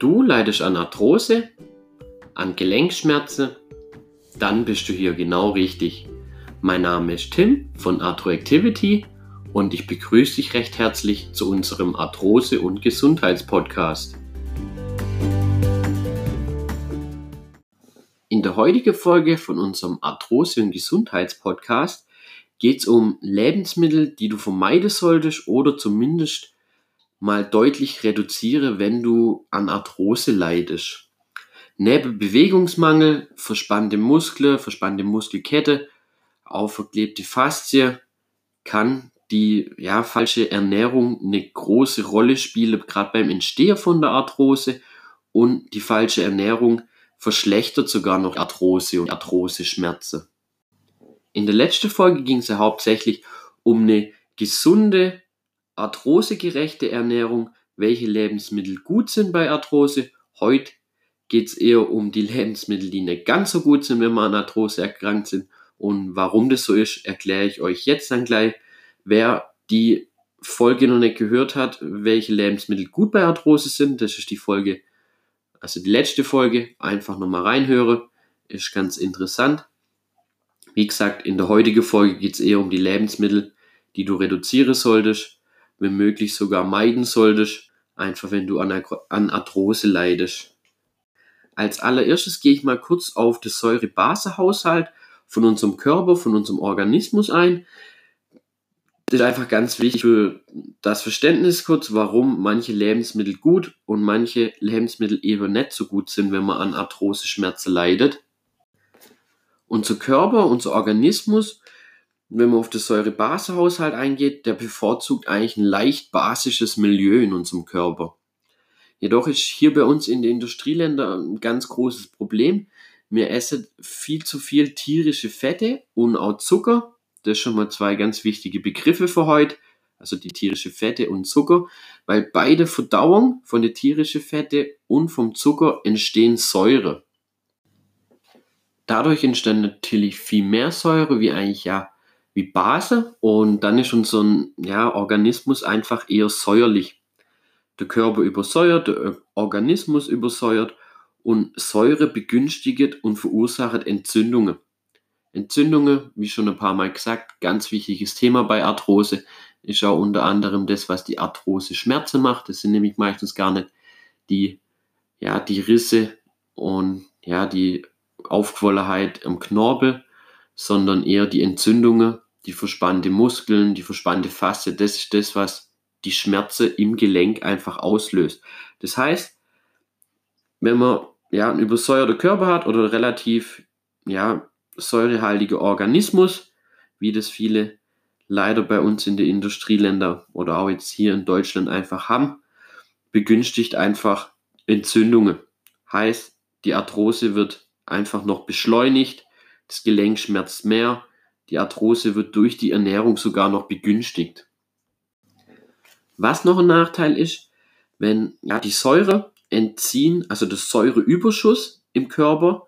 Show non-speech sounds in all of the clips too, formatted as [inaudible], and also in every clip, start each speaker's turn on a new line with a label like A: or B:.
A: Du leidest an Arthrose, an Gelenkschmerzen, dann bist du hier genau richtig. Mein Name ist Tim von Arthroactivity und ich begrüße dich recht herzlich zu unserem Arthrose- und Gesundheitspodcast. In der heutigen Folge von unserem Arthrose- und Gesundheitspodcast geht es um Lebensmittel, die du vermeiden solltest oder zumindest mal deutlich reduziere, wenn du an Arthrose leidest. Neben Bewegungsmangel, verspannte Muskeln, verspannte Muskelkette, auch verklebte Faszie kann die ja, falsche Ernährung eine große Rolle spielen, gerade beim Entstehen von der Arthrose. Und die falsche Ernährung verschlechtert sogar noch Arthrose und Arthrose-Schmerzen. In der letzten Folge ging es ja hauptsächlich um eine gesunde, arthrosegerechte Ernährung, welche Lebensmittel gut sind bei Arthrose. Heute geht es eher um die Lebensmittel, die nicht ganz so gut sind, wenn wir an Arthrose erkrankt sind. Und warum das so ist, erkläre ich euch jetzt dann gleich. Wer die Folge noch nicht gehört hat, welche Lebensmittel gut bei Arthrose sind, das ist die Folge, also die letzte Folge, einfach nochmal reinhöre, ist ganz interessant. Wie gesagt, in der heutigen Folge geht es eher um die Lebensmittel, die du reduzieren solltest, wenn möglich sogar meiden solltest, einfach wenn du an, Arthrose leidest. Als allererstes gehe ich mal kurz auf das Säure-Base-Haushalt von unserem Körper, von unserem Organismus ein. Das ist einfach ganz wichtig für das Verständnis kurz, warum manche Lebensmittel gut und manche Lebensmittel eben nicht so gut sind, wenn man an Arthrose-Schmerzen leidet. Unser Körper, unser Organismus wenn man auf das Säure-Base-Haushalt eingeht, der bevorzugt eigentlich ein leicht basisches Milieu in unserem Körper. Jedoch ist hier bei uns in den Industrieländern ein ganz großes Problem. Wir essen viel zu viel tierische Fette und auch Zucker. Das sind schon mal zwei ganz wichtige Begriffe für heute. Also die tierische Fette und Zucker, weil bei der Verdauung von der tierischen Fette und vom Zucker entstehen Säure. Dadurch entsteht natürlich viel mehr Säure, wie eigentlich ja wie Base und dann ist unser ja, Organismus einfach eher säuerlich. Der Körper übersäuert, der Organismus übersäuert und Säure begünstigt und verursacht Entzündungen. Entzündungen, wie schon ein paar Mal gesagt, ganz wichtiges Thema bei Arthrose, ist auch unter anderem das, was die Arthrose Schmerzen macht. Das sind nämlich meistens gar nicht die, ja, die Risse und ja, die Aufquollenheit am Knorpel, sondern eher die Entzündungen, die verspannte Muskeln, die verspannte Fasse. Das ist das, was die Schmerze im Gelenk einfach auslöst. Das heißt, wenn man ja einen übersäuerten Körper hat oder relativ ja, säurehaltiger Organismus, wie das viele leider bei uns in den Industrieländern oder auch jetzt hier in Deutschland einfach haben, begünstigt einfach Entzündungen. Heißt, die Arthrose wird einfach noch beschleunigt, das Gelenk schmerzt mehr, die Arthrose wird durch die Ernährung sogar noch begünstigt. Was noch ein Nachteil ist, wenn ja, die Säure entziehen, also das Säureüberschuss im Körper,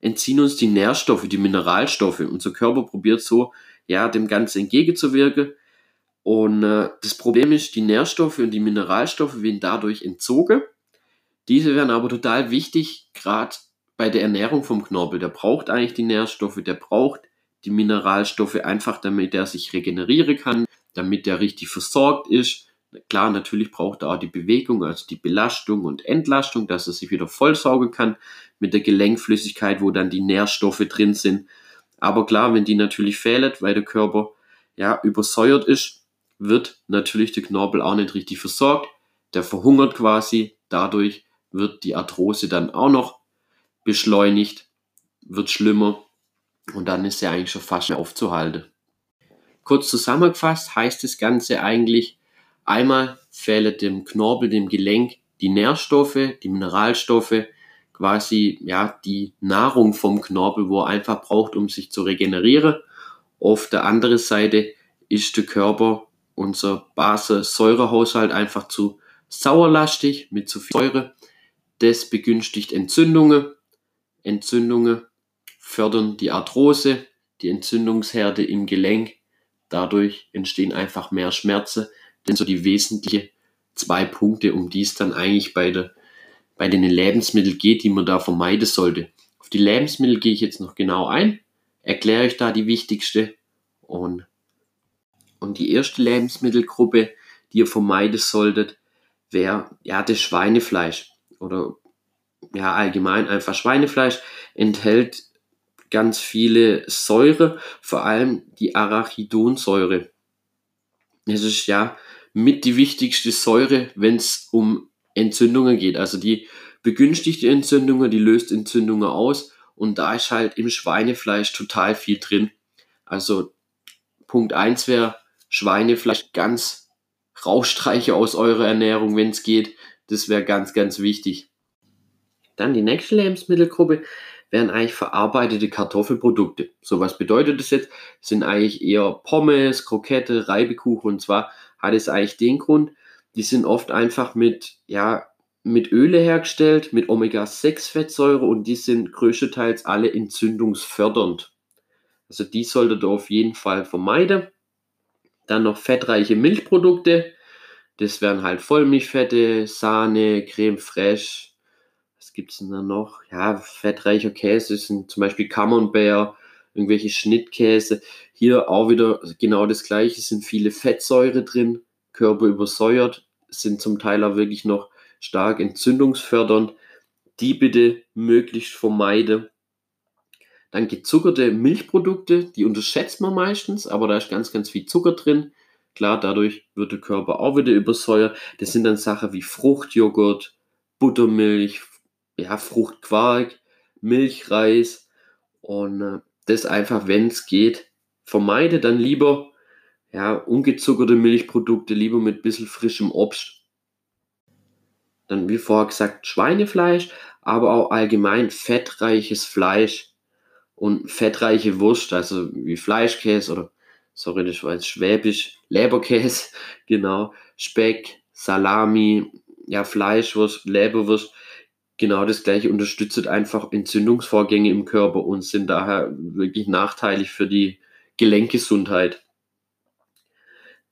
A: entziehen uns die Nährstoffe, die Mineralstoffe. Unser Körper probiert so, ja, dem Ganzen entgegenzuwirken. Und äh, das Problem ist, die Nährstoffe und die Mineralstoffe werden dadurch entzogen. Diese werden aber total wichtig, gerade bei der Ernährung vom Knorpel. Der braucht eigentlich die Nährstoffe, der braucht die Mineralstoffe einfach, damit er sich regenerieren kann, damit er richtig versorgt ist. Klar, natürlich braucht er auch die Bewegung, also die Belastung und Entlastung, dass er sich wieder vollsaugen kann mit der Gelenkflüssigkeit, wo dann die Nährstoffe drin sind. Aber klar, wenn die natürlich fehlen, weil der Körper ja übersäuert ist, wird natürlich der Knorpel auch nicht richtig versorgt. Der verhungert quasi. Dadurch wird die Arthrose dann auch noch beschleunigt, wird schlimmer und dann ist er eigentlich schon fast mehr aufzuhalten. Kurz zusammengefasst heißt das Ganze eigentlich, einmal fehlen dem Knorpel, dem Gelenk die Nährstoffe, die Mineralstoffe, quasi ja die Nahrung vom Knorpel, wo er einfach braucht, um sich zu regenerieren. Auf der anderen Seite ist der Körper, unser Base-Säurehaushalt einfach zu sauerlastig mit zu viel Säure. Das begünstigt Entzündungen. Entzündungen fördern die Arthrose, die Entzündungsherde im Gelenk. Dadurch entstehen einfach mehr Schmerzen. Denn so die wesentlichen zwei Punkte, um die es dann eigentlich bei der bei den Lebensmitteln geht, die man da vermeiden sollte. Auf die Lebensmittel gehe ich jetzt noch genau ein, erkläre euch da die wichtigste und, und die erste Lebensmittelgruppe, die ihr vermeiden solltet, wäre ja das Schweinefleisch oder ja allgemein einfach Schweinefleisch enthält ganz viele Säure, vor allem die Arachidonsäure. Es ist ja mit die wichtigste Säure, wenn es um Entzündungen geht. Also die begünstigte Entzündungen, die löst Entzündungen aus und da ist halt im Schweinefleisch total viel drin. Also Punkt 1 wäre Schweinefleisch ganz rausstreiche aus eurer Ernährung, wenn es geht. Das wäre ganz, ganz wichtig. Dann die nächste Lebensmittelgruppe wären eigentlich verarbeitete Kartoffelprodukte. So was bedeutet das jetzt? Sind eigentlich eher Pommes, Krokette, Reibekuchen und zwar hat es eigentlich den Grund, die sind oft einfach mit, ja, mit Öle hergestellt, mit Omega-6-Fettsäure und die sind größtenteils alle entzündungsfördernd. Also die solltet ihr auf jeden Fall vermeiden. Dann noch fettreiche Milchprodukte. Das wären halt Vollmilchfette, Sahne, Creme fraiche. Gibt es denn da noch? Ja, fettreicher Käse sind zum Beispiel Camembert, irgendwelche Schnittkäse. Hier auch wieder genau das gleiche, sind viele Fettsäure drin, Körper übersäuert, sind zum Teil auch wirklich noch stark entzündungsfördernd. Die bitte möglichst vermeiden. Dann gezuckerte Milchprodukte, die unterschätzt man meistens, aber da ist ganz, ganz viel Zucker drin. Klar, dadurch wird der Körper auch wieder übersäuert. Das sind dann Sachen wie Fruchtjoghurt, Buttermilch, ja, Fruchtquark, Milchreis und äh, das einfach, wenn es geht, vermeide dann lieber ja, ungezuckerte Milchprodukte, lieber mit ein bisschen frischem Obst. Dann, wie vorher gesagt, Schweinefleisch, aber auch allgemein fettreiches Fleisch und fettreiche Wurst, also wie Fleischkäse oder, sorry, das war jetzt Schwäbisch, Leberkäse, [laughs] genau, Speck, Salami, ja, Fleischwurst, Leberwurst, genau das gleiche unterstützt einfach Entzündungsvorgänge im Körper und sind daher wirklich nachteilig für die Gelenkgesundheit.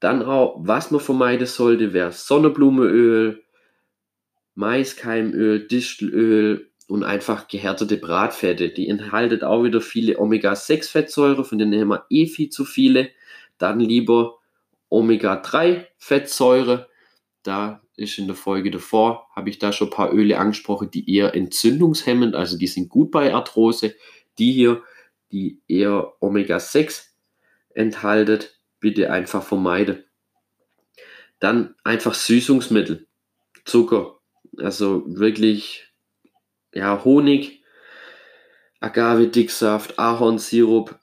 A: Dann auch, was man vermeiden sollte, wäre Sonnenblumenöl, Maiskeimöl, Distelöl und einfach gehärtete Bratfette. Die enthalten auch wieder viele Omega-6-Fettsäure, von denen haben wir eh viel zu viele. Dann lieber Omega-3-Fettsäure. Da ist in der Folge davor, habe ich da schon ein paar Öle angesprochen, die eher entzündungshemmend, also die sind gut bei Arthrose. Die hier, die eher Omega-6 enthalten, bitte einfach vermeiden. Dann einfach Süßungsmittel, Zucker, also wirklich ja, Honig, Agave-Dicksaft, Ahornsirup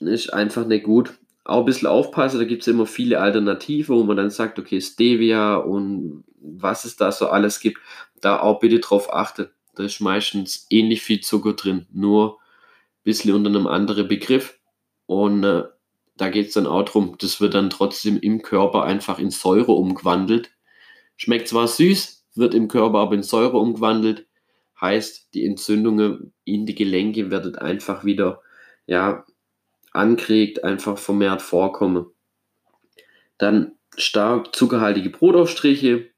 A: ist einfach nicht gut auch ein bisschen aufpassen, da gibt es immer viele Alternativen, wo man dann sagt, okay, Stevia und was es da so alles gibt, da auch bitte drauf achten. Da ist meistens ähnlich viel Zucker drin, nur ein bisschen unter einem anderen Begriff. Und äh, da geht es dann auch darum, das wird dann trotzdem im Körper einfach in Säure umgewandelt. Schmeckt zwar süß, wird im Körper aber in Säure umgewandelt. Heißt, die Entzündungen in die Gelenke werden einfach wieder ja, ankriegt, einfach vermehrt vorkomme. Dann stark zuckerhaltige Brotaufstriche.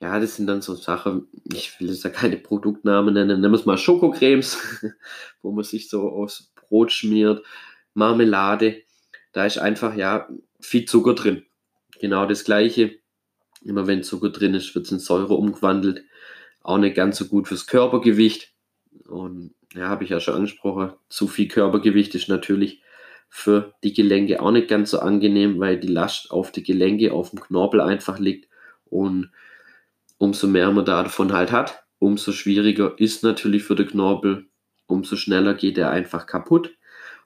A: Ja, das sind dann so Sachen, ich will jetzt da keine Produktnamen nennen, nennen wir es mal Schokocremes, [laughs] wo man sich so aus Brot schmiert, Marmelade. Da ist einfach, ja, viel Zucker drin. Genau das Gleiche. Immer wenn Zucker drin ist, wird es in Säure umgewandelt. Auch nicht ganz so gut fürs Körpergewicht. Und ja, habe ich ja schon angesprochen, zu viel Körpergewicht ist natürlich für die Gelenke auch nicht ganz so angenehm, weil die Last auf die Gelenke, auf dem Knorpel einfach liegt. Und umso mehr man davon halt hat, umso schwieriger ist natürlich für den Knorpel, umso schneller geht er einfach kaputt.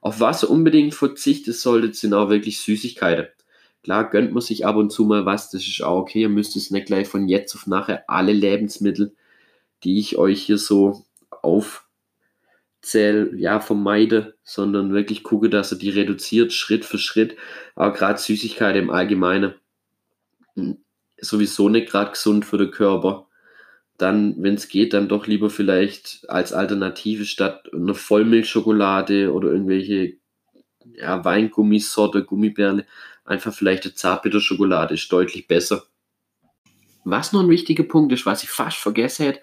A: Auf was ihr unbedingt verzichten solltet, sind auch wirklich Süßigkeiten. Klar gönnt man sich ab und zu mal was, das ist auch okay. Ihr müsst es nicht gleich von jetzt auf nachher alle Lebensmittel, die ich euch hier so auf zähl, ja, vermeide, sondern wirklich gucke, dass er die reduziert, Schritt für Schritt. Aber gerade Süßigkeit im Allgemeinen hm, sowieso nicht gerade gesund für den Körper. Dann, wenn es geht, dann doch lieber vielleicht als Alternative statt einer Vollmilchschokolade oder irgendwelche ja, Weingummisorte, Gummibärle, einfach vielleicht eine Zartbitterschokolade ist deutlich besser. Was noch ein wichtiger Punkt ist, was ich fast vergessen hätte,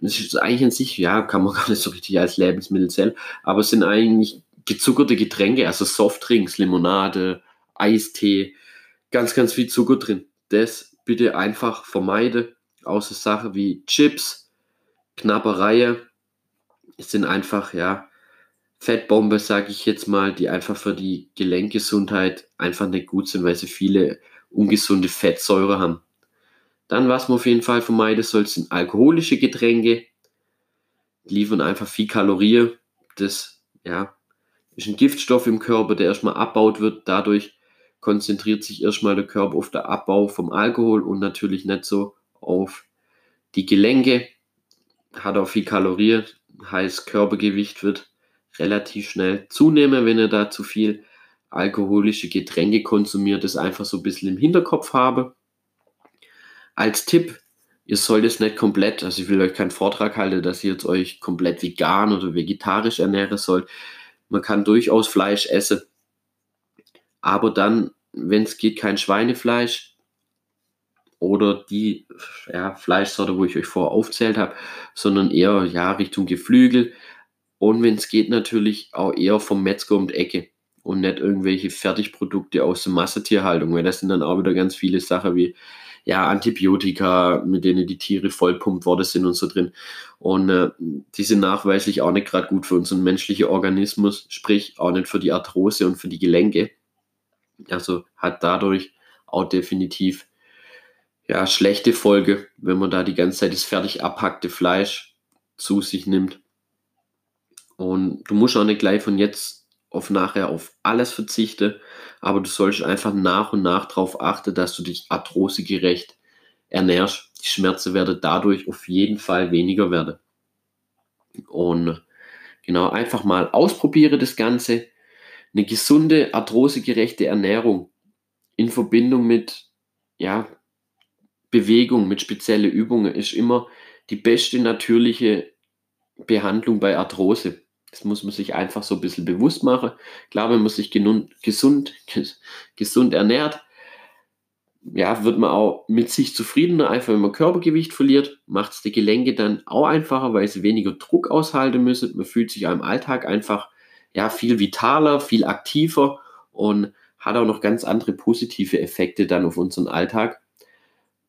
A: Das ist eigentlich an sich, ja, kann man [laughs] gar nicht so richtig als Lebensmittel zählen, aber es sind eigentlich gezuckerte Getränke, also Softdrinks, Limonade, Eistee, ganz, ganz viel Zucker drin. Das bitte einfach vermeide, außer Sachen wie Chips, Knappereie. Es sind einfach, ja, Fettbombe, sage ich jetzt mal, die einfach für die Gelenkgesundheit einfach nicht gut sind, weil sie viele ungesunde Fettsäure haben. Dann, was man auf jeden Fall vermeiden soll, sind alkoholische Getränke. Die liefern einfach viel Kalorien. Das, ja, ist ein Giftstoff im Körper, der erstmal abbaut wird. Dadurch konzentriert sich erstmal der Körper auf den Abbau vom Alkohol und natürlich nicht so auf die Gelenke. Hat auch viel Kalorien, heißt Körpergewicht wird relativ schnell zunehmen, wenn ihr da zu viel alkoholische Getränke konsumiert, das einfach so ein bisschen im Hinterkopf habe. Als Tipp, ihr sollt es nicht komplett, also ich will euch keinen Vortrag halten, dass ihr jetzt euch komplett vegan oder vegetarisch ernähren sollt. Man kann durchaus Fleisch essen, aber dann, wenn es geht, kein Schweinefleisch oder die ja, Fleischsorte, wo ich euch vorher aufzählt habe, sondern eher ja, Richtung Geflügel und wenn es geht, natürlich auch eher vom Metzger um die Ecke und nicht irgendwelche Fertigprodukte aus der Massetierhaltung, weil das sind dann auch wieder ganz viele Sachen wie ja, Antibiotika, mit denen die Tiere vollpumpt worden sind und so drin. Und äh, die sind nachweislich auch nicht gerade gut für unseren menschlichen Organismus, sprich auch nicht für die Arthrose und für die Gelenke. Also hat dadurch auch definitiv ja, schlechte Folge, wenn man da die ganze Zeit das fertig abhackte Fleisch zu sich nimmt. Und du musst auch nicht gleich von jetzt auf nachher auf alles verzichten, aber du sollst einfach nach und nach darauf achten, dass du dich arthrosegerecht ernährst. Die Schmerzen werden dadurch auf jeden Fall weniger werden. Und genau, einfach mal ausprobiere das Ganze. Eine gesunde, arthrosegerechte Ernährung in Verbindung mit ja, Bewegung, mit speziellen Übungen ist immer die beste natürliche Behandlung bei Arthrose. Das muss man sich einfach so ein bisschen bewusst machen. Klar, man sich gesund, [laughs] gesund ernährt, ja, wird man auch mit sich zufriedener, einfach wenn man Körpergewicht verliert, macht es die Gelenke dann auch einfacher, weil sie weniger Druck aushalten müssen. Man fühlt sich auch im Alltag einfach ja, viel vitaler, viel aktiver und hat auch noch ganz andere positive Effekte dann auf unseren Alltag.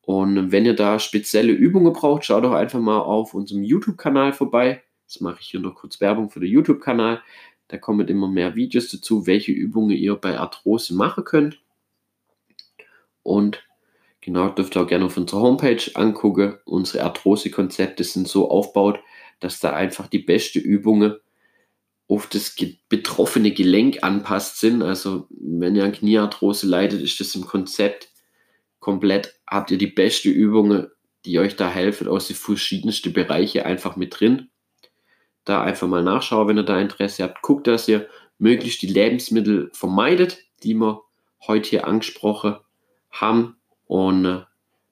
A: Und wenn ihr da spezielle Übungen braucht, schaut doch einfach mal auf unserem YouTube-Kanal vorbei. Jetzt mache ich hier noch kurz Werbung für den YouTube-Kanal. Da kommen immer mehr Videos dazu, welche Übungen ihr bei Arthrose machen könnt. Und genau, dürft ihr auch gerne auf unserer Homepage angucken. Unsere Arthrose-Konzepte sind so aufgebaut, dass da einfach die beste Übungen auf das betroffene Gelenk anpasst sind. Also wenn ihr an Kniearthrose leidet, ist das im Konzept komplett, habt ihr die beste Übungen, die euch da helfen, aus den verschiedensten Bereichen einfach mit drin da einfach mal nachschauen, wenn ihr da Interesse habt. Guckt, dass ihr möglichst die Lebensmittel vermeidet, die wir heute hier angesprochen haben. Und äh,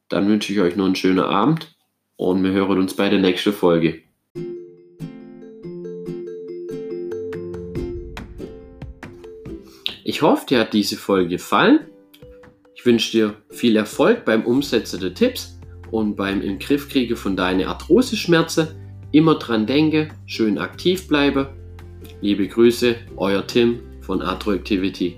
A: dann wünsche ich euch noch einen schönen Abend und wir hören uns bei der nächsten Folge. Ich hoffe, dir hat diese Folge gefallen. Ich wünsche dir viel Erfolg beim Umsetzen der Tipps und beim im Griff kriege von deinen Arthrose-Schmerzen. Immer dran denke, schön aktiv bleibe. Liebe Grüße, euer Tim von Atro Activity.